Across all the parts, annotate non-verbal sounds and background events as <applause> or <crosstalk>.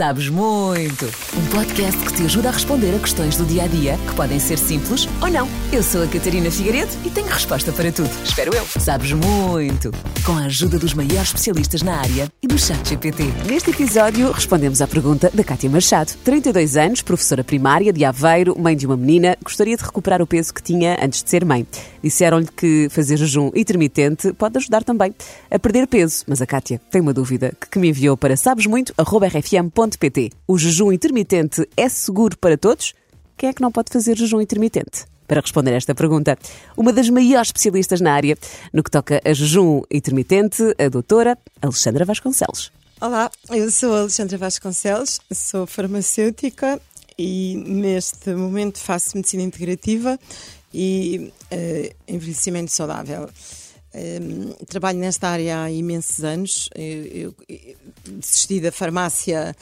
Sabes Muito. Um podcast que te ajuda a responder a questões do dia a dia que podem ser simples ou não. Eu sou a Catarina Figueiredo e tenho resposta para tudo. Espero eu. Sabes Muito. Com a ajuda dos maiores especialistas na área e do Chat GPT. Neste episódio, respondemos à pergunta da Cátia Machado. 32 anos, professora primária de Aveiro, mãe de uma menina, gostaria de recuperar o peso que tinha antes de ser mãe. Disseram-lhe que fazer jejum intermitente pode ajudar também a perder peso, mas a Cátia tem uma dúvida que me enviou para O jejum intermitente é seguro para todos? Quem é que não pode fazer jejum intermitente? Para responder esta pergunta, uma das maiores especialistas na área no que toca a jejum intermitente, a doutora Alexandra Vasconcelos. Olá, eu sou a Alexandra Vasconcelos, sou farmacêutica e neste momento faço medicina integrativa e uh, envelhecimento saudável. Um, trabalho nesta área há imensos anos. Eu, eu desisti da farmácia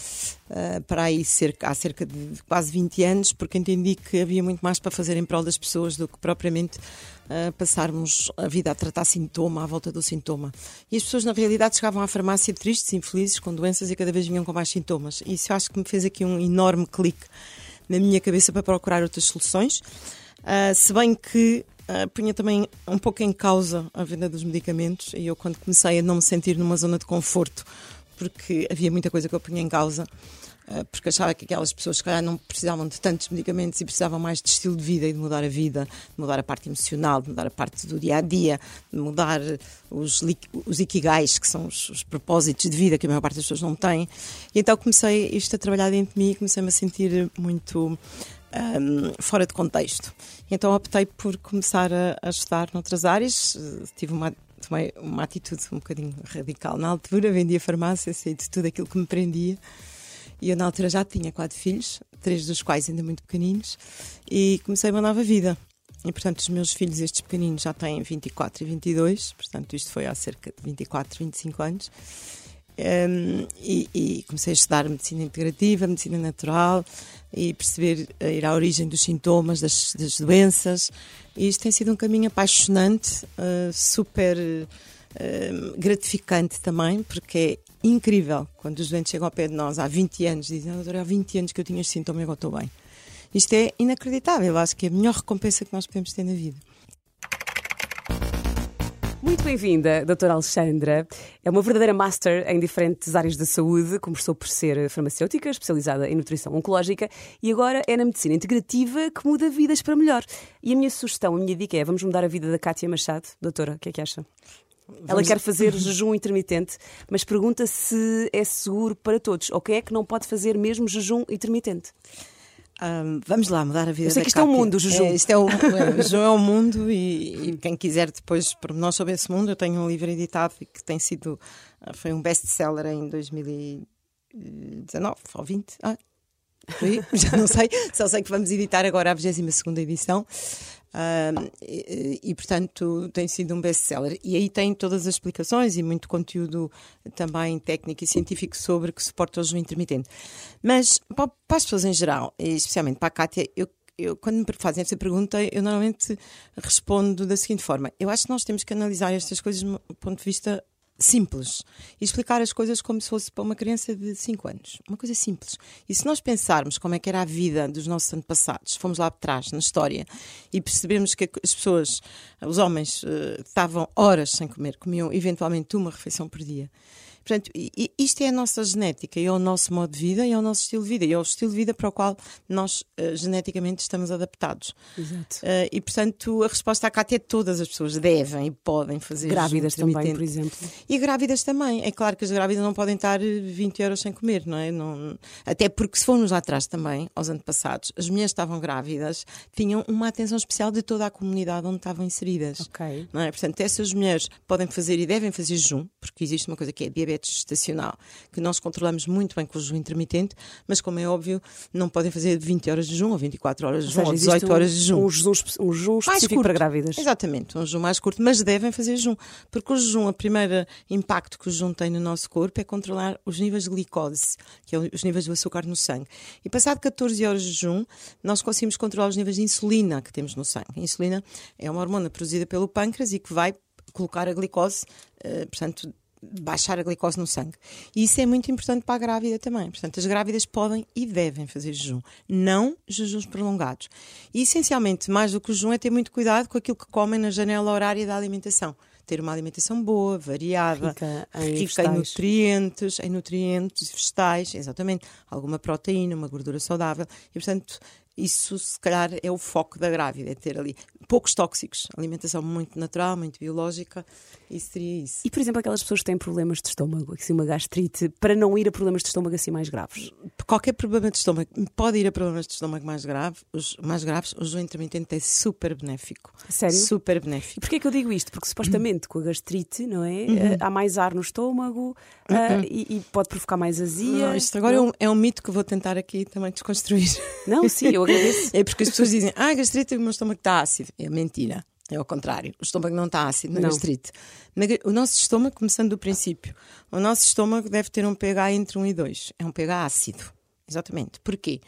uh, para aí cerca, há cerca de quase 20 anos, porque entendi que havia muito mais para fazer em prol das pessoas do que propriamente uh, passarmos a vida a tratar sintoma, à volta do sintoma. E as pessoas, na realidade, chegavam à farmácia tristes, infelizes, com doenças e cada vez vinham com mais sintomas. E isso acho que me fez aqui um enorme clique na minha cabeça para procurar outras soluções. Uh, se bem que Uh, punha também um pouco em causa a venda dos medicamentos e eu quando comecei a não me sentir numa zona de conforto porque havia muita coisa que eu punha em causa uh, porque achava que aquelas pessoas se calhar não precisavam de tantos medicamentos e precisavam mais de estilo de vida e de mudar a vida, de mudar a parte emocional, de mudar a parte do dia a dia, de mudar os, os ikigais, que são os, os propósitos de vida que a maior parte das pessoas não têm. E então comecei isto a trabalhar dentro de mim e comecei-me a sentir muito um, fora de contexto. Então optei por começar a, a estudar noutras áreas. Tive uma, tomei uma atitude um bocadinho radical. Na altura vendia farmácia, sei de tudo aquilo que me prendia. E eu na altura já tinha quatro filhos, três dos quais ainda muito pequeninos, e comecei uma nova vida. E portanto, os meus filhos, estes pequeninos, já têm 24 e 22, portanto, isto foi há cerca de 24, 25 anos. Um, e, e, comecei a estudar medicina integrativa, medicina natural e perceber ir à origem dos sintomas, das, das doenças. E isto tem sido um caminho apaixonante, uh, super uh, gratificante também, porque é incrível quando os doentes chegam ao pé de nós há 20 anos dizem: Doutora, há 20 anos que eu tinha este sintoma e agora estou bem. Isto é inacreditável, acho que é a melhor recompensa que nós podemos ter na vida. Muito bem-vinda, doutora Alexandra. É uma verdadeira master em diferentes áreas da saúde. Começou por ser farmacêutica, especializada em nutrição oncológica e agora é na medicina integrativa que muda vidas para melhor. E a minha sugestão, a minha dica é: vamos mudar a vida da Cátia Machado. Doutora, o que é que acha? Vamos... Ela quer fazer jejum intermitente, mas pergunta se é seguro para todos ou quem é que não pode fazer mesmo jejum intermitente. Um, vamos lá mudar a vida Eu sei que isto é um mundo, o jejum. É, isto é o, o jejum é um mundo e, e, quem quiser depois pormenor sobre esse mundo, eu tenho um livro editado que tem sido, ah, foi um best-seller em 2019 ou 20, ah, <laughs> já não sei, só sei que vamos editar agora a 22 edição. Uh, e, e, portanto, tem sido um best-seller. E aí tem todas as explicações e muito conteúdo também técnico e científico sobre que suporta o jejum intermitente. Mas para, para as pessoas em geral, especialmente para a Kátia, eu eu, quando me fazem essa pergunta, eu normalmente respondo da seguinte forma: eu acho que nós temos que analisar estas coisas do ponto de vista simples e explicar as coisas como se fosse para uma criança de 5 anos. Uma coisa simples. E se nós pensarmos como é que era a vida dos nossos antepassados, fomos lá atrás na história e percebemos que as pessoas, os homens, uh, estavam horas sem comer, comiam eventualmente uma refeição por dia. Portanto, isto é a nossa genética, é o nosso modo de vida e é o nosso estilo de vida, e é o estilo de vida para o qual nós uh, geneticamente estamos adaptados. Exato. Uh, e, portanto, a resposta à Cátia é todas as pessoas devem e podem fazer. Grávidas também, por exemplo. E grávidas também. É claro que as grávidas não podem estar 20 horas sem comer, não é? Não... Até porque, se formos lá atrás também, aos antepassados, as mulheres estavam grávidas, tinham uma atenção especial de toda a comunidade onde estavam inseridas. Ok. Não é? Portanto, essas mulheres podem fazer e devem fazer jejum, porque existe uma coisa que é diabetes diabetes gestacional, que nós controlamos muito bem com o jejum intermitente, mas como é óbvio, não podem fazer 20 horas de jejum, ou 24 horas de jejum, ou, seja, ou 18 horas de jejum. Um jejum, um jejum específico para grávidas. Exatamente, um jejum mais curto, mas devem fazer jejum, porque o jejum, o primeiro impacto que o jejum tem no nosso corpo é controlar os níveis de glicose, que é os níveis do açúcar no sangue. E passado 14 horas de jejum, nós conseguimos controlar os níveis de insulina que temos no sangue. A insulina é uma hormona produzida pelo pâncreas e que vai colocar a glicose, uh, portanto, baixar a glicose no sangue. E isso é muito importante para a grávida também. Portanto, as grávidas podem e devem fazer jejum, não jejuns prolongados. E essencialmente, mais do que o jejum, é ter muito cuidado com aquilo que comem na janela horária da alimentação ter uma alimentação boa, variada, rica em, rica em nutrientes, em nutrientes vegetais, exatamente, alguma proteína, uma gordura saudável. E, portanto, isso se calhar é o foco da grávida, é ter ali poucos tóxicos, alimentação muito natural, muito biológica, isso seria isso. E, por exemplo, aquelas pessoas que têm problemas de estômago, assim, uma gastrite, para não ir a problemas de estômago assim mais graves? Qualquer problema de estômago pode ir a problemas de estômago mais, grave, os, mais graves, o jejum intermitente é super benéfico. Sério? Super benéfico. Porquê é que eu digo isto? Porque supostamente com a gastrite, não é? Uhum. há mais ar no estômago uhum. uh, e, e, pode provocar mais azia. Não, isto agora é um, é um, mito que vou tentar aqui também desconstruir. Não, sim, eu <laughs> é porque as pessoas dizem, ah, gastrite, o meu estômago está ácido. É mentira. É ao contrário. O estômago não está ácido na não. gastrite. O nosso estômago, começando do princípio, o nosso estômago deve ter um pH entre 1 e 2. É um pH ácido. Exatamente. Porquê?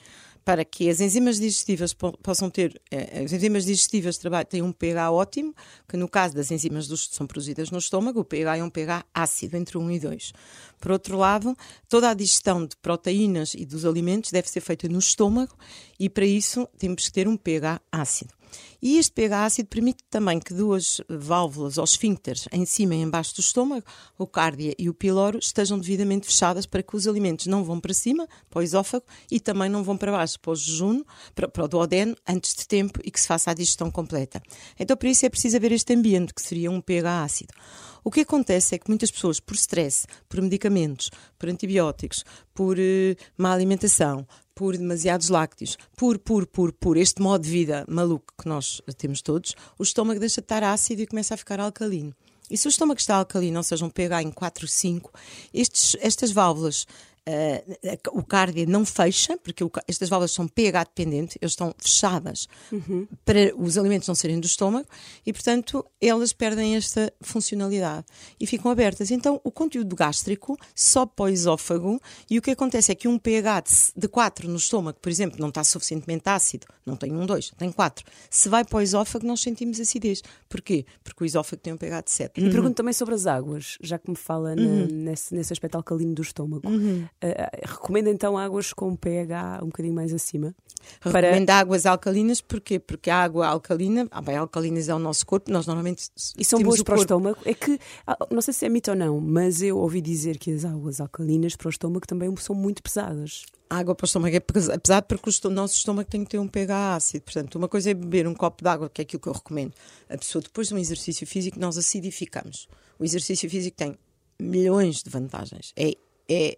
Para que as enzimas digestivas possam ter, eh, as enzimas digestivas têm um pH ótimo, que no caso das enzimas que são produzidas no estômago, o pH é um pH ácido, entre 1 e 2. Por outro lado, toda a digestão de proteínas e dos alimentos deve ser feita no estômago e para isso temos que ter um pH ácido. E este pH ácido permite também que duas válvulas ou esfíncteres em cima e embaixo do estômago, o cárdia e o piloro, estejam devidamente fechadas para que os alimentos não vão para cima, para o esófago, e também não vão para baixo, para o para, para o duodeno, antes de tempo e que se faça a digestão completa. Então, por isso é preciso haver este ambiente, que seria um pH ácido. O que acontece é que muitas pessoas, por stress, por medicamentos, por antibióticos, por uh, má alimentação, por demasiados lácteos, por, por, por, por este modo de vida maluco que nós temos todos, o estômago deixa de estar ácido e começa a ficar alcalino. E se o estômago está alcalino, ou seja, um pH em 4, 5, estes, estas válvulas Uh, o cárdia não fecha, porque o, estas válvulas são pH dependentes, elas estão fechadas uhum. para os alimentos não serem do estômago e, portanto, elas perdem esta funcionalidade e ficam abertas. Então, o conteúdo gástrico sobe para o esófago e o que acontece é que um pH de, de 4 no estômago, por exemplo, não está suficientemente ácido, não tem um 2, tem 4. Se vai para o esófago, nós sentimos acidez. Porquê? Porque o esófago tem um pH de 7. E uhum. pergunto também sobre as águas, já que me fala uhum. na, nesse, nesse aspecto alcalino do estômago. Uhum. Uh, recomenda então águas com pH um bocadinho mais acima? Recomenda para... águas alcalinas, porquê? Porque a água alcalina, ah, bem, alcalinizar o nosso corpo, nós normalmente. E são boas para o estômago? É que, ah, não sei se é mito ou não, mas eu ouvi dizer que as águas alcalinas para o estômago também são muito pesadas. A água para o estômago é pesado porque o nosso estômago tem que ter um pH ácido. Portanto, uma coisa é beber um copo de água, que é aquilo que eu recomendo. A pessoa, depois de um exercício físico, nós acidificamos. O exercício físico tem milhões de vantagens. É é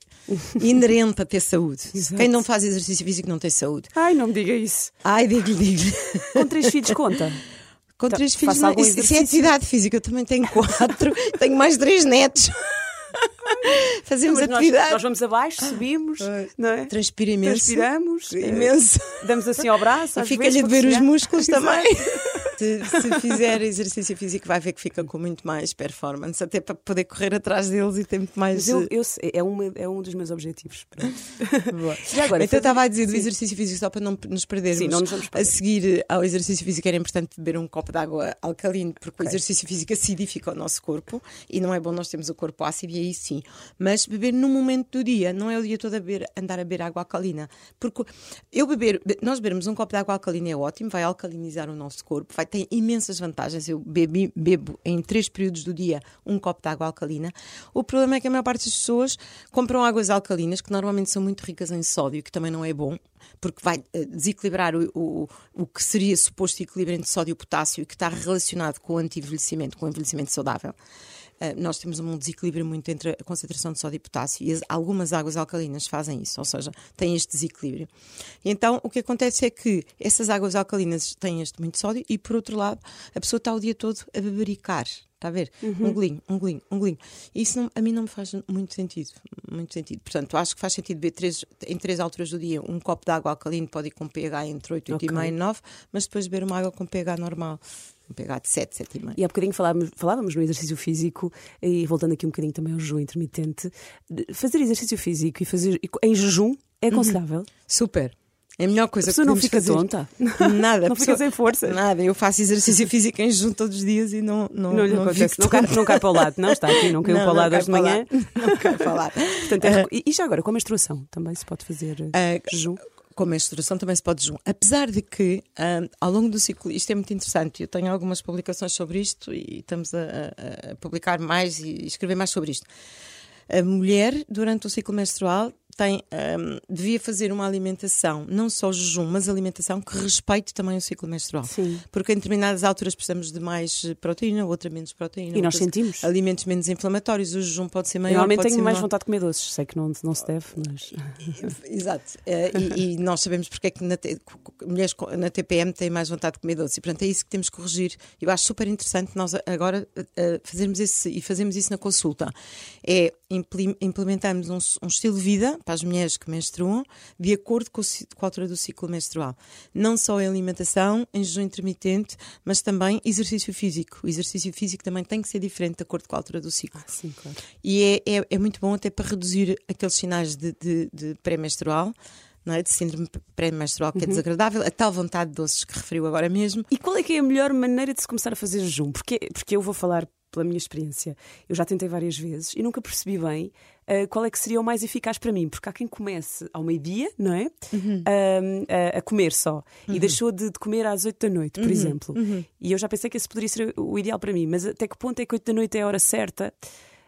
inerente a ter saúde. Exato. Quem não faz exercício físico não tem saúde. Ai, não me diga isso. Ai, digo-lhe, digo-lhe. Com três filhos conta. Com então, três filhos, não, isso, é atividade física. Eu também tenho quatro, <laughs> tenho mais três netos. <laughs> Fazemos não, atividade. Nós, nós, vamos abaixo, subimos, não é? Transpira imenso. Transpiramos imenso. Damos assim ao braço. E fica-lhe a ver os músculos também se, se, fizer exercício físico, vai ver que fica com muito mais performance, até para poder correr atrás deles e ter muito mais. Eu, eu, é, uma, é um dos meus objetivos. <laughs> <laughs> agora, então, estava a dizer do exercício físico, só para não nos perdermos. Sim, não nos vamos perder. A seguir ao exercício físico, era importante beber um copo de água alcalino, porque okay. o exercício físico acidifica o nosso corpo e não é bom nós termos o corpo ácido, e aí sim. Mas beber num momento do dia, não é o dia todo a beber, andar a beber água alcalina. Porque eu beber, nós bebermos um copo de água alcalina é ótimo, vai alcalinizar o nosso corpo, vai tem imensas vantagens. Eu bebi, bebo em três períodos do dia um copo de água alcalina. O problema é que a maior parte das pessoas compram águas alcalinas, que normalmente são muito ricas em sódio, que também não é bom, porque vai eh, desequilibrar o, o, o que seria suposto equilíbrio entre sódio e potássio, que está relacionado com o anti-envelhecimento, com o envelhecimento saudável. Eh, nós temos um desequilíbrio muito entre a concentração de sódio e potássio e as, algumas águas alcalinas fazem isso, ou seja, têm este desequilíbrio. E então o que acontece é que essas águas alcalinas têm este muito sódio e, por outro lado, a pessoa está o dia todo a bebericar. Está a ver? Uhum. Um golinho, um golinho, um golinho. Isso não, a mim não me faz muito sentido. Muito sentido. Portanto, acho que faz sentido beber três, em três alturas do dia um copo de água alcalina, pode ir com pH entre 8, 8,5 okay. e 9, mas depois beber uma água com pH normal um pH de 7, 7,5. E há bocadinho falávamos, falávamos no exercício físico, e voltando aqui um bocadinho também ao jejum intermitente, fazer exercício físico e fazer em jejum é uhum. aconselhável? Uhum. Super. É a melhor coisa a pessoa que não fica fazer. tonta. <laughs> Nada. Não a fica sem forças. Nada. Eu faço exercício físico em jejum todos os dias e não não, Não não acontece. Não cai, não cai para o lado, não está aqui, não caiu Não, para o lado cai hoje de para o manhã. lado. <laughs> Não quero falar. Portanto, é recu- e, já agora, com a menstruação também se pode fazer Ah, jejum? Com a menstruação também se pode jejum. Apesar de que, ah, ao longo do ciclo, isto é muito interessante, eu tenho algumas publicações sobre isto e estamos a, a- a publicar mais e escrever mais sobre isto. A mulher, durante o ciclo menstrual, tem, ah, devia fazer uma alimentação, não só jejum, mas alimentação que respeite também o ciclo menstrual. Sim. Porque em determinadas alturas precisamos de mais eh, proteína, outra menos proteína. E nós sentimos. Alimentos menos inflamatórios, o jejum pode ser maior. Normalmente tenho mais menor. vontade de comer doces. Sei que não, não se deve, mas. <laughs> Exato. Eh, e, e nós sabemos porque é que na mulheres na TPM têm mais vontade de comer doce. E, portanto, é isso que temos que corrigir. Eu acho super interessante nós agora eh, fazermos esse, e fazemos isso na consulta. É implementamos um, um estilo de vida para as mulheres que menstruam de acordo com, o com a altura do ciclo menstrual. Não só em alimentação, em jejum intermitente, mas também exercício físico. O exercício físico também tem que ser diferente de acordo com a altura do ciclo. Sim, claro. E é, é, é muito bom até para reduzir aqueles sinais de, de, de pré-menstrual, não é? de síndrome pré-menstrual, que é desagradável, a tal vontade de doces que referiu agora mesmo. E qual é que é a melhor maneira de se começar a fazer jejum? Porque, porque eu vou falar pela minha experiência. Eu já tentei várias vezes e nunca percebi bem ah, qual é que seria o mais eficaz para mim. Porque há quem comece ao meio-dia, não é? Ah, a- a comer só. E deixou de, de comer às 8 da noite, por exemplo. E eu já pensei que esse poderia ser o ideal para mim. Mas até que ponto é que 8 da noite é a hora certa?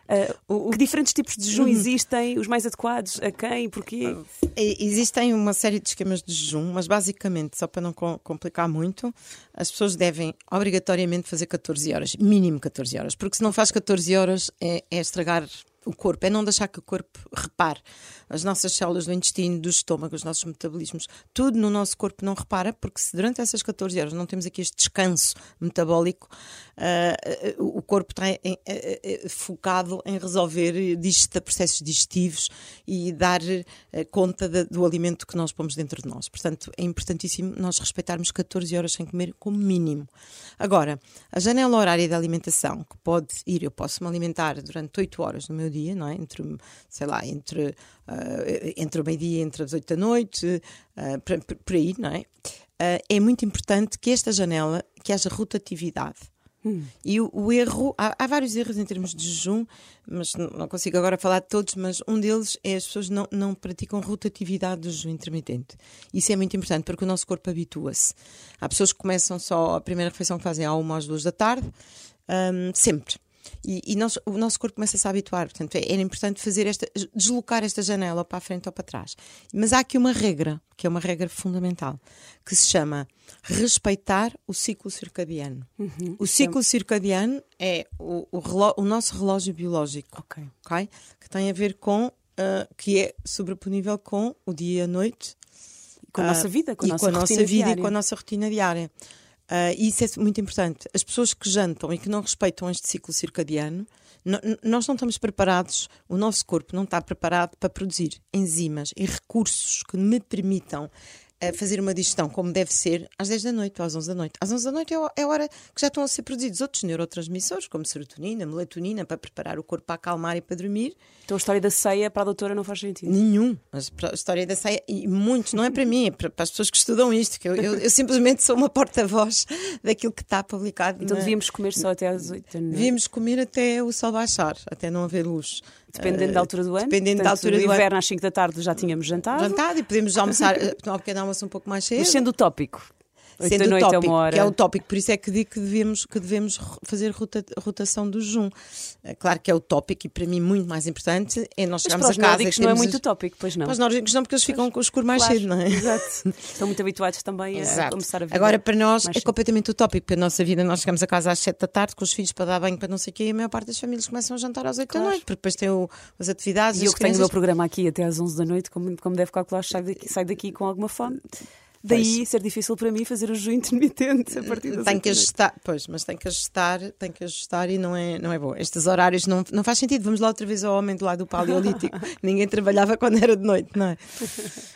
Ah, que diferentes tipos de jejum existem? Os mais adequados? A quem? Porquê? E- Existem uma série de esquemas de jejum, mas basicamente, só para não com- complicar muito, as pessoas devem obrigatoriamente fazer 14 horas, mínimo 14 horas, porque se não faz 14 horas é, é estragar o corpo, é não deixar que o corpo repare. As nossas células do intestino, do estômago, os nossos metabolismos, tudo no nosso corpo não repara, porque se durante essas 14 horas não temos aqui este descanso metabólico, ah, ah, o corpo está em- eh, focado em resolver digesta- processos digestivos e dar conta da- do alimento que nós pomos dentro de nós. Portanto, é importantíssimo nós respeitarmos 14 horas sem comer como mínimo. Agora, a janela horária de alimentação, que pode ir, eu posso me alimentar durante 8 horas no meu dia, não é? Entre, sei lá, entre, ah, entre o meio-dia e entre as 8 da noite, ah, por, por- aí, não é? Ah, é muito importante que esta janela, que haja rotatividade. E o, o erro, há, há vários erros em termos de jejum, mas não, não consigo agora falar de todos, mas um deles é as pessoas não, não praticam rotatividade do jejum intermitente. Isso é muito importante porque o nosso corpo habitua-se. Há pessoas que começam só a primeira refeição que fazem à uma às duas da tarde, hum, sempre. E, e nós- o nosso corpo começa-se a habituar, portanto, é- era importante fazer esta, deslocar esta janela para a frente ou para trás. Mas há aqui uma regra, que é uma regra fundamental, que se chama respeitar o ciclo circadiano. O ciclo circadiano é o, o reló- o nosso relógio biológico, Ok. ok? Que tem a ver com, ah, que é sobreponível com o dia e a noite, Com a ah, nossa vida, com a e nossa com a nossa vida diária. e com a nossa rotina diária. Ah, e isso é muito importante. As pessoas que jantam e que não respeitam este ciclo circadiano, nós não estamos preparados, o nosso corpo não está preparado para produzir enzimas e recursos que me permitam ah, fazer uma digestão como deve ser às 10 da noite ou às 11 da noite. Às 11 da noite é a- é a hora que já estão a ser produzidos outros neurotransmissores, como serotonina, melatonina, para preparar o corpo para acalmar e para dormir. Então a história da ceia para a doutora não faz sentido. Nenhum. A história da ceia, e muitos, não é para mim, é para, para as pessoas que estudam isto, que eu, eu- eu simplesmente sou uma porta-voz daquilo que está publicado. Então na- devíamos comer só até às 8 da noite. Devíamos comer até o sol baixar, até não haver luz. Dependendo Eh, da altura do ano. Dependendo da Portanto, altura no do ano. inverno às 5 da tarde já tínhamos jantado. Jantado e podemos almoçar, eh, tomar um pequeno almoço um pouco mais cedo. Mas sendo utópico. 8 Sendo é uma hora. que é utópico, por isso é que digo que devemos, que devemos fazer rota- rotação do jejum. É claro que é utópico e para mim muito mais importante é nós Mas chegarmos para os a casa nórdicos e não é muito utópico, pois não. Para os nórdicos não, porque eles ficam com o escuro mais Claro, cedo, não é? Exato. <laughs> Estão muito habituados também a Exato. começar a vida. Agora, para nós, é completamente utópico, porque a nossa vida, nós chegamos a casa às 7 da tarde com os filhos para dar banho, para não sei o quê, e a maior parte das famílias começam a jantar às 8 Claro. da noite, porque depois tem o- as atividades. E eu as que tenho o meu crianças- programa aqui até às 11 da noite, como, como deve calcular, saio daqui, saio daqui com alguma fome. Daí ser difícil para mim fazer o jejum intermitente a partir das Tem que ajustar, pois, mas tem que ajustar, tem que ajustar e não é, não é bom. Estes horários não, não faz sentido. Vamos lá outra vez ao homem do lado do paleolítico. <laughs> Ninguém trabalhava quando era de noite, não é? <laughs>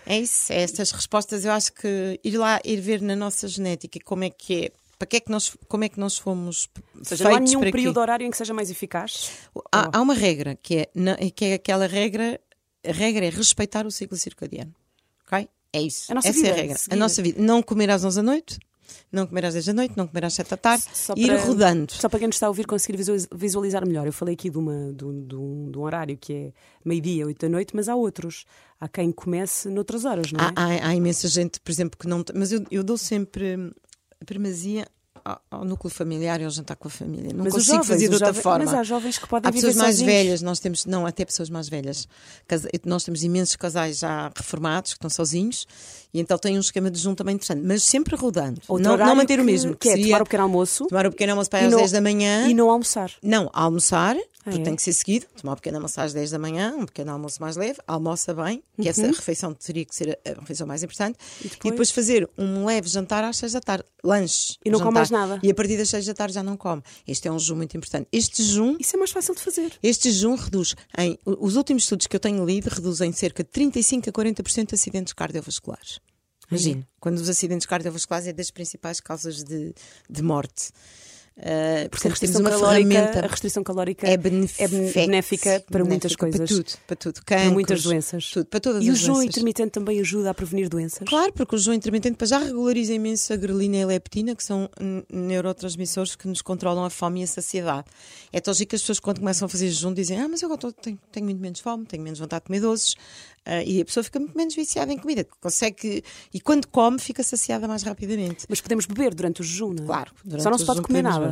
É isso, é estas respostas. Eu acho que ir lá, ir ver na nossa genética como é que é. Para que é que nós, como é que nós fomos Ou seja, não há nenhum período horário em que seja mais eficaz. Há, há uma regra que é, que é aquela regra. A regra é respeitar o ciclo circadiano. ok? É isso. A nossa Essa é a vida, regra. A nossa vida. Não comer às 11 da noite, não comer às 10 da noite, não comer às 7 da tarde, Só ir para- rodando. Só para quem nos está a ouvir conseguir visualiz- visualizar melhor. Eu falei aqui de, uma, de, um, de um- de um horário que é meio-dia, oito da noite, mas há outros. Há quem comece noutras horas, não é? Há, há- há imensa gente, por exemplo, que não. Mas eu, eu dou sempre hum, primazia ao, ao núcleo familiar e ao jantar com a família. Não mas consigo jovens, fazer de outra jovens- forma. Mas há jovens que podem Há pessoas mais sozinhos. velhas, nós temos, não, até pessoas mais velhas. Nós temos imensos casais já reformados, que estão sozinhos, e então têm um esquema de junto também interessante, mas sempre rodando. Outro Não, não manter o que- mesmo. Que é seria tomar o pequeno almoço tomar o pequeno almoço para às não- 10 da manhã. e não almoçar. Não, almoçar, porque é? tem que ser seguido. Tomar um pequeno almoço às 10 da manhã, um pequeno almoço mais leve, almoça bem, que essa refeição teria que ser a, refeição mais importante. Uhum. E E depois? depois? fazer um leve jantar às 6 da tarde, lanche. E não jantar. come mais nada. E a partir das 6 da tarde já não come. Este é um jejum muito importante. Este jejum Isso é mais fácil de fazer. este jejum reduz em. Os últimos estudos que eu tenho lido reduzem cerca de 35 a 40% de acidentes cardiovasculares. Imagina, quando os acidentes cardiovasculares é das principais causas de, de morte. Uh, Porque a restrição, calórica, a restrição calórica É benéfica, é benéfica para muitas coisas. Para tudo, para tudo. para muitas doenças. Tudo, para todas E o jejum intermitente também ajuda a prevenir doenças? Claro, porque o jejum intermitente para já regulariza imenso a grelina e a leptina, que são neurotransmissores que nos controlam a fome e a saciedade. É tão que as pessoas, quando começam a fazer jejum, dizem: Ah, mas eu agora tenho, tenho muito menos fome, tenho menos vontade de comer doces. Ah, e a pessoa fica muito menos viciada em comida. Consegue. E quando come, fica saciada mais rapidamente. Mas podemos beber durante o jejum, não é? Claro, Só não se pode comer nada.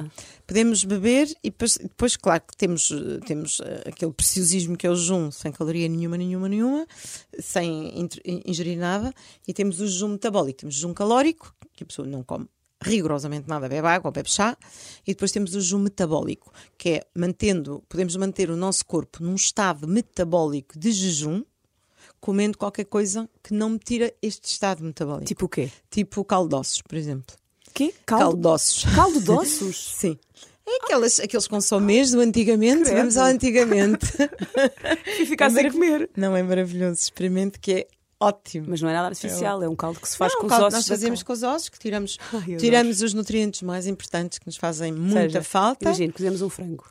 Podemos beber e depois, depois, claro, que temos, temos eh, aquele preciosismo que é o jejum, sem caloria nenhuma, nenhuma, nenhuma, sem ingerir nada, e temos o jejum metabólico. Temos o jejum calórico, que a pessoa não come rigorosamente nada, bebe água ou bebe chá, e depois temos o jejum metabólico, que é mantendo, podemos manter o nosso corpo num estado metabólico de jejum, comendo qualquer coisa que não me tira este estado metabólico. Tipo o quê? Tipo caldo de ossos, por exemplo. Quê? Caldo Caldo, de ossos. caldo de ossos? Sim. É aquelas, aqueles consomês do antigamente. Credo. Vamos ao antigamente. e ficar sem comer. Não é maravilhoso? Experimente que é ótimo. Mas não é nada artificial, é um caldo que se faz Não, com o os ossos. nós fazemos carne. com os ossos, que tiramos, Ai, tiramos os nutrientes mais importantes que nos fazem muita Seja, falta. Imagina, cozemos um frango.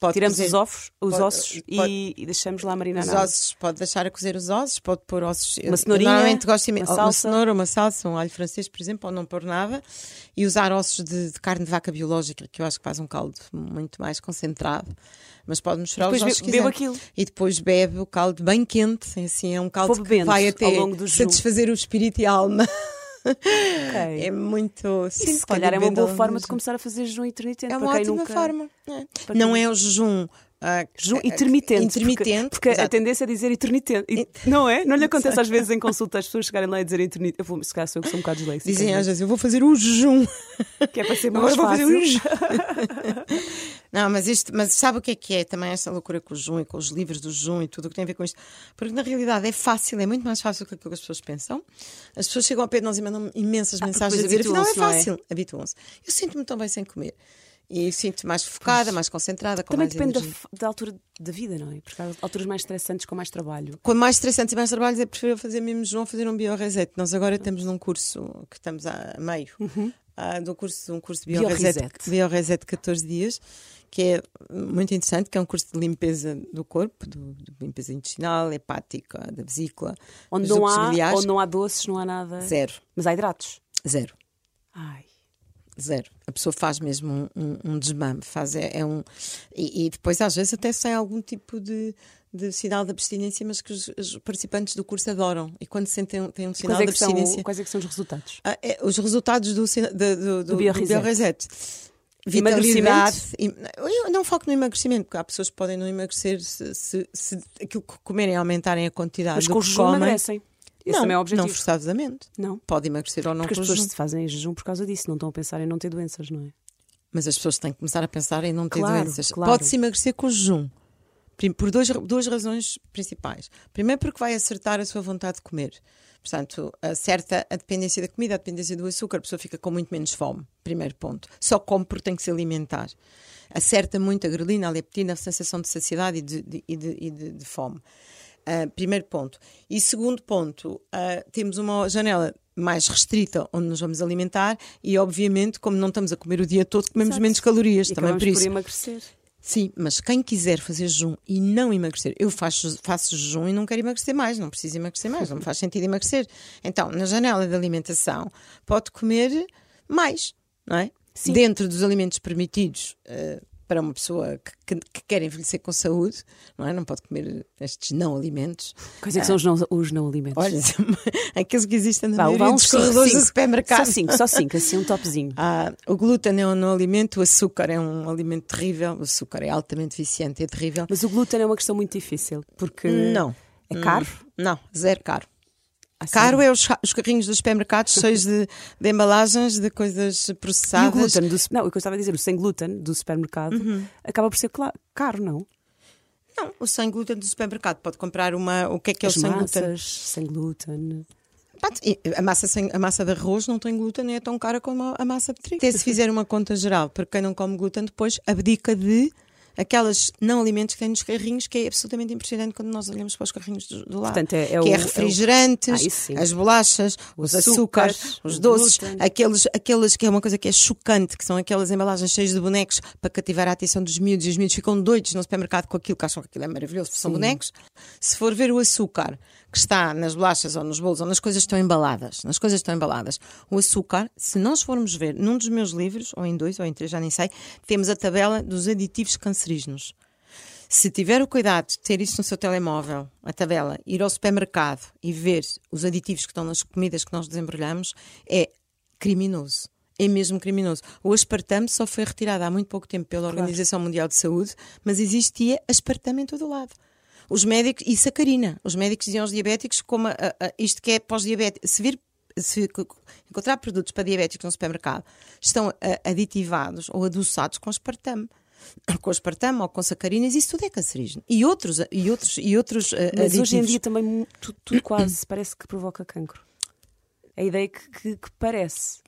Pode Tiramos cozer- os, ovos, os pode- ossos pode- e, e deixamos lá marinar Os ossos, pode deixar a cozer os ossos, pode pôr ossos. eu- Uma eu cenourinha, Normalmente gosto de uma uma, uma salsa. cenoura, uma salsa, um alho francês, por exemplo, ou não pôr nada. E usar ossos de, de carne de vaca biológica, que eu acho que faz um caldo muito mais concentrado. Mas pode misturar Depois os ossos be- que bebo quiser. aquilo. E depois bebe o caldo bem quente, assim, é um caldo Vou que vai até satisfazer o espírito e a alma. <laughs> Ok. É muito. Isso, Sim, se calhar é uma boa forma de começar a fazer jejum intermitente. é uma ótima nunca... forma. é. Não é o jejum. ah, Jejum ah, intermitente. Intermitente. Porque, porque a tendência é dizer intermitente. Não é? Não lhe acontece às vezes em consulta as pessoas chegarem lá e dizerem intermitente. Eu vou, se calhar sou eu que sou um bocado disléxica. Dizem às vezes, eu vou fazer o jejum. que é para ser mais Agora vou fazer fácil. o jejum. <laughs> Não, mas isto, mas sabe o que é que é também esta loucura com o jejum e com os livros do jejum e tudo o que tem a ver com isto? Porque na realidade é fácil, é muito mais fácil do que aquilo que as pessoas pensam. As pessoas chegam ao pé de nós e mandam imensas mensagens a dizer, afinal é é? fácil, habituam-se. Eu sinto-me tão bem sem comer. E sinto mais focada, mais concentrada, com Também mais depende da, da altura da vida, não é? Porque há alturas mais estressantes com mais trabalho. Quando mais estressantes e mais trabalhos é preferível fazer mesmo João fazer um bioreset. Nós agora estamos num curso que estamos a meio ah, do curso, um curso de bioreset, Bioreset. bioreset de 14 dias, que é muito interessante, que é um curso de limpeza do corpo, do, de limpeza intestinal, hepática, da vesícula, Onde não, há, biliares. onde não há doces, não há nada. Zero, Mas há hidratos. zero. Ai. Zero. A pessoa faz mesmo um, um, um desmame, faz, é, é um. E, e depois, às vezes, até sai algum tipo de, de sinal de abstinência, mas que os, os participantes do curso adoram. E quando sentem têm um sinal é, de que são, abstinência. quais é que são os resultados? Ah, é, os resultados do, do, do, do, do bioreset. Vitalidade. Eu não foco no emagrecimento, porque há pessoas que podem não emagrecer se, se, se aquilo que comerem aumentarem a quantidade Mas do com que comem. emagrecem. Esse não, é o não objetivo. forçadamente. Não. Pode emagrecer ou não Porque as pessoas se fazem jejum por causa disso, não estão a pensar em não ter doenças, não é? Mas as pessoas têm que começar a pensar em não ter Claro, doenças. claro. Pode-se emagrecer com o jejum. Por dois, duas razões principais. Primeiro, porque vai acertar a sua vontade de comer. Portanto, acerta a dependência da comida, a dependência do açúcar, a pessoa fica com muito menos fome. Primeiro ponto. Só come porque tem que se alimentar. Acerta muito a grelina, a leptina, a sensação de saciedade e de, de- e de- de- de fome. Ah, primeiro ponto. E segundo ponto, ah, temos uma janela mais restrita onde nos vamos alimentar e, obviamente, como não estamos a comer o dia todo, comemos Exato. menos calorias. E também por isso. emagrecer. Sim, mas quem quiser fazer jejum e não emagrecer, eu faço, faço jejum e não quero emagrecer mais, não preciso emagrecer mais, não me faz sentido emagrecer. Então, na janela de alimentação, pode comer mais, não é? Sim. Dentro dos alimentos permitidos. Uh, para uma pessoa que, que, que, quer envelhecer com saúde, não é? Não pode comer estes não alimentos. Quais é que são os não, os não alimentos? Olha, <laughs> aqueles que existem na Vá, maioria dos corredores do supermercado. Só cinco, só cinco, assim um topzinho. <laughs> Ah, o glúten é um não alimento, o açúcar é um alimento terrível, o açúcar é altamente viciante, é terrível. Mas o glúten é uma questão muito difícil, porque não. é caro? Não, zero caro. Ah, Caro é os, os, carrinhos dos supermercados <laughs> cheios de, de, embalagens de coisas processadas. E o glúten do, não, o que eu estava a dizer, o sem glúten do supermercado uhum. acaba por ser caro, não? Não, o sem glúten do supermercado pode comprar uma. O que é que é As o sem massas, glúten? Sem glúten. A massa, sem, a massa de arroz não tem glúten nem é tão cara como a massa de trigo. Até se fizer uma conta geral, para quem não come glúten, depois abdica de aquelas não alimentos que têm nos carrinhos, que é absolutamente impressionante quando nós olhamos para os carrinhos do, do lado. Portanto, é, é que é o, é refrigerantes, é o... as bolachas, os açúcares, açúcares os doces, aqueles, aqueles que é uma coisa que é chocante, que são aquelas embalagens cheias de bonecos para cativar a atenção dos miúdos e os miúdos ficam doidos no supermercado com aquilo, que acham que aquilo é maravilhoso, são bonecos. Se for ver o açúcar que está nas bolachas ou nos bolos ou nas coisas que estão embaladas, nas coisas que estão embaladas, o açúcar, se nós formos ver num dos meus livros, ou em dois, ou em três, já nem sei, temos a tabela dos aditivos cancerígenos. Se tiver o cuidado de ter isso no seu telemóvel, a tabela, ir ao supermercado e ver os aditivos que estão nas comidas que nós desembrulhamos, é criminoso. É mesmo criminoso. O aspartame só foi retirado há muito pouco tempo pela Organização claro. Mundial de Saúde, mas existia aspartame em todo o lado. Os médicos, e sacarina, os médicos diziam aos diabéticos como a, a, isto que é pós-diabético. Se vir se encontrar produtos para diabéticos no supermercado estão aditivados ou adoçados com aspartame <coughs> com aspartame ou com sacarinas, isso tudo é cancerígeno. E outros, e outros, e outros Mas aditivos. hoje em dia também tudo, tudo quase <coughs> parece que provoca cancro. A ideia que, que, que parece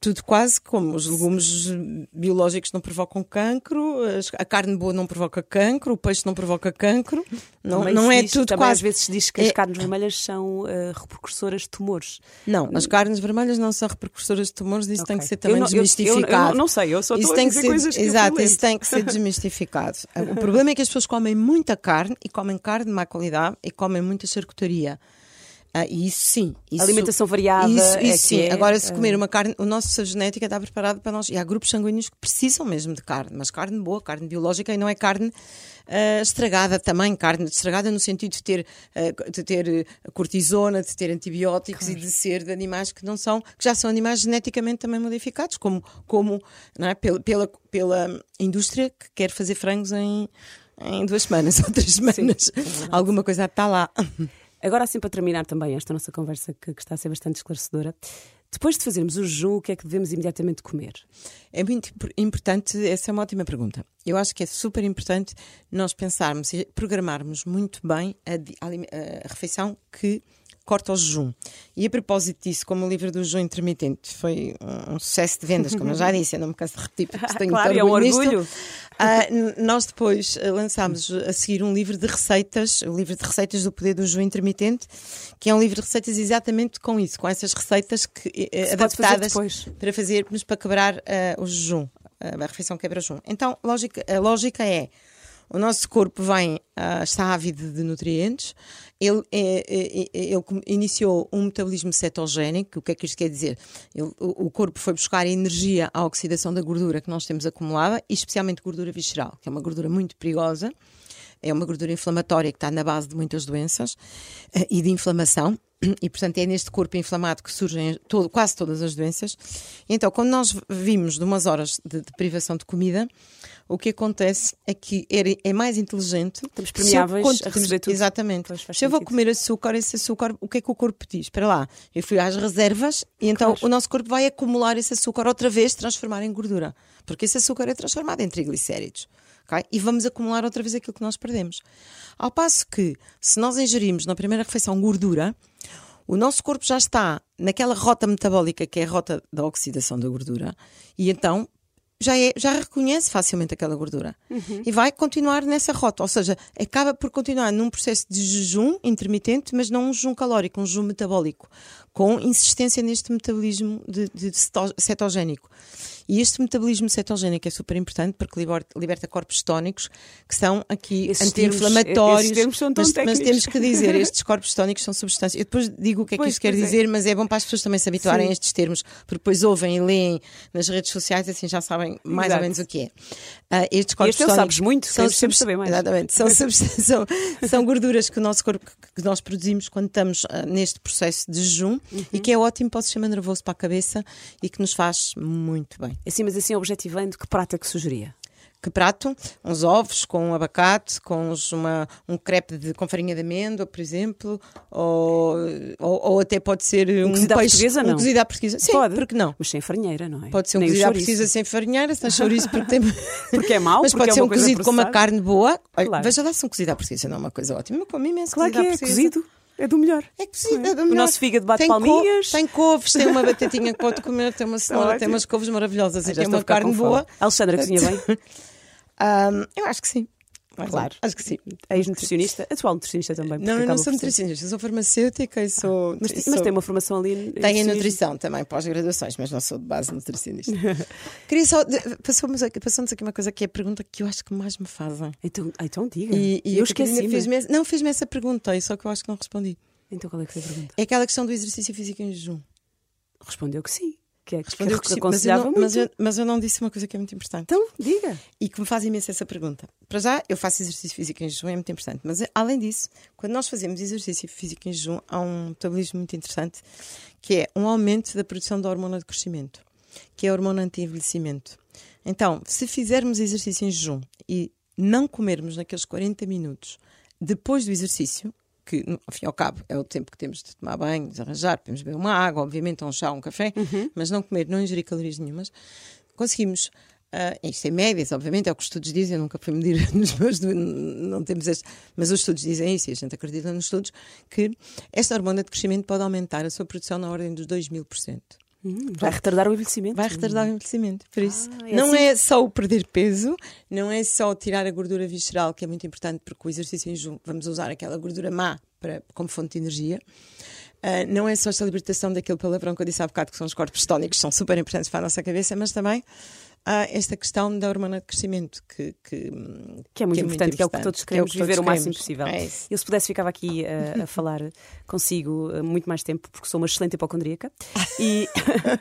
tudo quase como os legumes biológicos não provocam cancro, a carne boa não provoca cancro, o peixe não provoca cancro. Não, não é diz, tudo quase. Às vezes se diz que é... as carnes vermelhas são uh, repercussoras de tumores. Não, as carnes vermelhas não são repercussoras de tumores, isso okay. tem que ser também eu não, desmistificado. Eu, eu, eu, não sei, eu só isso estou a dizer ser, coisas Exato, isso tem que ser desmistificado. o problema é que as pessoas comem muita carne e comem carne de má qualidade e comem muita charcutaria. Ah, isso sim. Isso, Alimentação variada. Isso, isso é sim. É, Agora, se comer uma carne, a nossa genética está preparada para nós. E há grupos sanguíneos que precisam mesmo de carne, mas carne boa, carne biológica e não é carne uh, estragada também. Carne estragada no sentido de ter, uh, de ter cortisona, de ter antibióticos claro. e de ser de animais que não são, que já são animais geneticamente também modificados, como, como é? pela, pela, pela indústria que quer fazer frangos em, em duas semanas <laughs> ou três semanas. Sim, é Alguma coisa está lá. Agora, assim, para terminar também esta nossa conversa, que, que, está a ser bastante esclarecedora, depois de fazermos o jejum, o que é que devemos imediatamente comer? É muito importante, essa é uma ótima pergunta. Eu acho que é super importante nós pensarmos e programarmos muito bem a, a, a refeição que corta o jejum. E a propósito disso, como o livro do jejum intermitente foi um sucesso de vendas, como eu já disse, eu não me canso de repetir porque tenho <laughs> claro, é um orgulho. Uh, nós depois uh, lançámos a seguir um livro de receitas, o livro de receitas do poder do jejum intermitente, que é um livro de receitas exatamente com isso, com essas receitas que, uh, adaptadas fazer para fazermos para quebrar o jejum, a refeição quebra o jejum. Então, lógica, a lógica é o nosso corpo vem, uh, está ávido de nutrientes, ele, é, é, é, ele iniciou um metabolismo cetogénico. O que é que isto quer dizer? Ele, o, corpo foi buscar energia à oxidação da gordura que nós temos acumulada, e especialmente gordura visceral, que é uma gordura muito perigosa. É uma gordura inflamatória que está na base de muitas doenças uh, e de inflamação. <clears throat> E, portanto, é neste corpo inflamado que surgem todo, quase todas as doenças. Então, quando nós vimos de umas horas de, de privação de comida, o que acontece é que é, é mais inteligente. Estamos premiáveis a receber tudo. Exatamente. Se eu vou comer açúcar, esse açúcar, o que é que o corpo diz? Espera lá, eu fui às reservas e então claro. o nosso corpo vai acumular esse açúcar outra vez, transformar em gordura. Porque esse açúcar é transformado em triglicéridos. Okay? E vamos acumular outra vez aquilo que nós perdemos. Ao passo que, se nós ingerimos na primeira refeição gordura, o nosso corpo já está naquela rota metabólica que é a rota da oxidação da gordura, e então já, é, já reconhece facilmente aquela gordura uhum. e vai continuar nessa rota, ou seja, acaba por continuar num processo de jejum intermitente, mas não um jejum calórico, um jejum metabólico, com insistência neste metabolismo de, de cetogénico. E este metabolismo cetogénico é super importante porque liberta, corpos tónicos que são aqui anti-inflamatórios. Mas, mas, temos que dizer, <laughs> estes corpos tónicos são substâncias. Eu depois digo o que é que isto quer é. dizer, mas é bom para as pessoas também se habituarem Sim. a estes termos, porque depois ouvem e leem nas redes sociais, assim já sabem mais Exato. ou menos o que é. Uh, estes corpos este tónicos muito, são sempre saber mais. Exatamente, são, <laughs> são, são gorduras que o nosso corpo que nós produzimos quando estamos uh, neste processo de jejum uhum. e que é ótimo para o sistema nervoso, para a cabeça e que nos faz muito bem. Assim, mas assim, objetivando, que prata que sugeria? que prato? Uns ovos com um abacate, com uma, um crepe de, com farinha de amêndoa, por exemplo, ou, ou, ou até pode ser um, um cozido à portuguesa, não? Um cozido à portuguesa. Sim, pode. porque não? Mas sem farinheira, não é? Pode ser um Nem cozido à portuguesa sem farinheira, sem chouriço, porque tem... <laughs> porque é mau, Mas pode é ser um cozido com uma carne boa. Olha, claro. Veja lá se um cozido à portuguesa não é uma coisa ótima. Eu como imenso claro que é, cozido. É do melhor. É cozido, é, é do melhor. O nosso fígado bate tem palminhas. Co tem couves, tem uma batatinha que pode comer, tem uma <laughs> cenoura, tem umas couves maravilhosas e tem uma carne boa. Alexandra cozinha bem? Um, <laughs> eu acho que sim. Claro. Acho que sim. Ex-nutricionista, atual nutricionista também. Não, eu não sou nutricionista, sou farmacêutica e sou. Mas, sou... mas tem uma formação ali. Tenho em nutrição também, pós-graduações, mas não sou de base nutricionista. <laughs> Queria só. Passou-nos aqui, passou aqui uma coisa que é a pergunta que eu acho que mais me fazem. Então, então diga. E, e eu esqueci. Fez não, fez-me essa pergunta, só que eu acho que não respondi. Então qual é que foi a pergunta? É aquela questão do exercício físico em jejum. Respondeu que sim que é Respondeu que, que aconselhava mas eu, não, mas, eu, mas eu não disse uma coisa que é muito importante. Então, diga. E que me faz imenso essa pergunta. Para já, eu faço exercício físico em jejum, é muito importante. Mas, além disso, quando nós fazemos exercício físico em jejum, há um metabolismo muito interessante, que é um aumento da produção da hormona de crescimento, que é a hormona anti-envelhecimento. Então, se fizermos exercício em jejum e não comermos naqueles 40 minutos depois do exercício, que, ao fim e ao cabo, é o tempo que temos de tomar banho, desarranjar, podemos beber uma água, obviamente, um chá, um café, uhum. mas não comer, não ingerir calorias nenhumas, conseguimos. Uh, isto em médias, obviamente, é o que os estudos dizem, eu nunca fui medir <laughs> nos meus, não temos este, mas os estudos dizem isso e a gente acredita nos estudos, que esta hormona de crescimento pode aumentar a sua produção na ordem dos 2 mil por cento. Hum, vai retardar o envelhecimento. Vai retardar o envelhecimento. Por isso, ah, é não assim? é só o perder peso, não é só tirar a gordura visceral, que é muito importante, porque o exercício em jejum, vamos usar aquela gordura má para, como fonte de energia. Uh, não é só esta libertação daquele palavrão que eu disse há bocado, que são os corpos tónicos, são super importantes para a nossa cabeça, mas também há esta questão da hormona de crescimento que, que, que é muito que é importante, muito que é o que todos queremos que viver o máximo possível. É eu, se pudesse, ficava aqui uh, a <laughs> falar consigo uh, muito mais tempo, porque sou uma excelente hipocondríaca <laughs> e,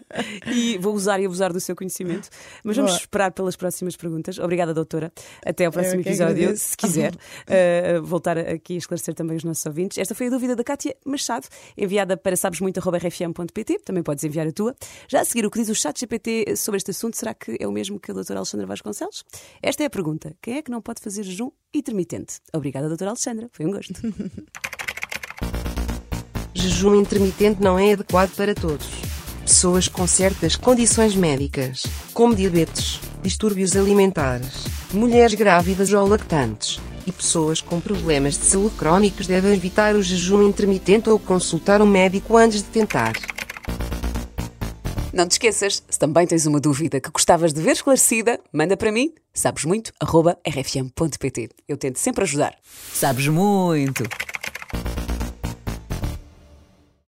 <laughs> e vou usar e abusar do seu conhecimento. Mas vamos Boa. esperar pelas próximas perguntas. Obrigada, doutora. Até ao próximo episódio, se quiser uh, voltar aqui a esclarecer também os nossos ouvintes. Esta foi a dúvida da Kátia Machado, enviada para sabesmuito.rfm.pt. Também podes enviar a tua. Já a seguir, o que diz o chat GPT sobre este assunto, será que é o mesmo que a doutora Alexandra Vasconcelos? Esta é a pergunta. Quem é que não pode fazer jejum intermitente? Obrigada, doutora Alexandra. Foi um gosto. <laughs> jejum intermitente não é adequado para todos. Pessoas com certas condições médicas, como diabetes, distúrbios alimentares, mulheres grávidas ou lactantes, e pessoas com problemas de saúde crónicos devem evitar o jejum intermitente ou consultar um médico antes de tentar. Não te esqueças, se também tens uma dúvida que gostavas de ver esclarecida, manda para mim, sabesmuito.rfm.pt. Eu tento sempre ajudar. Sabes muito!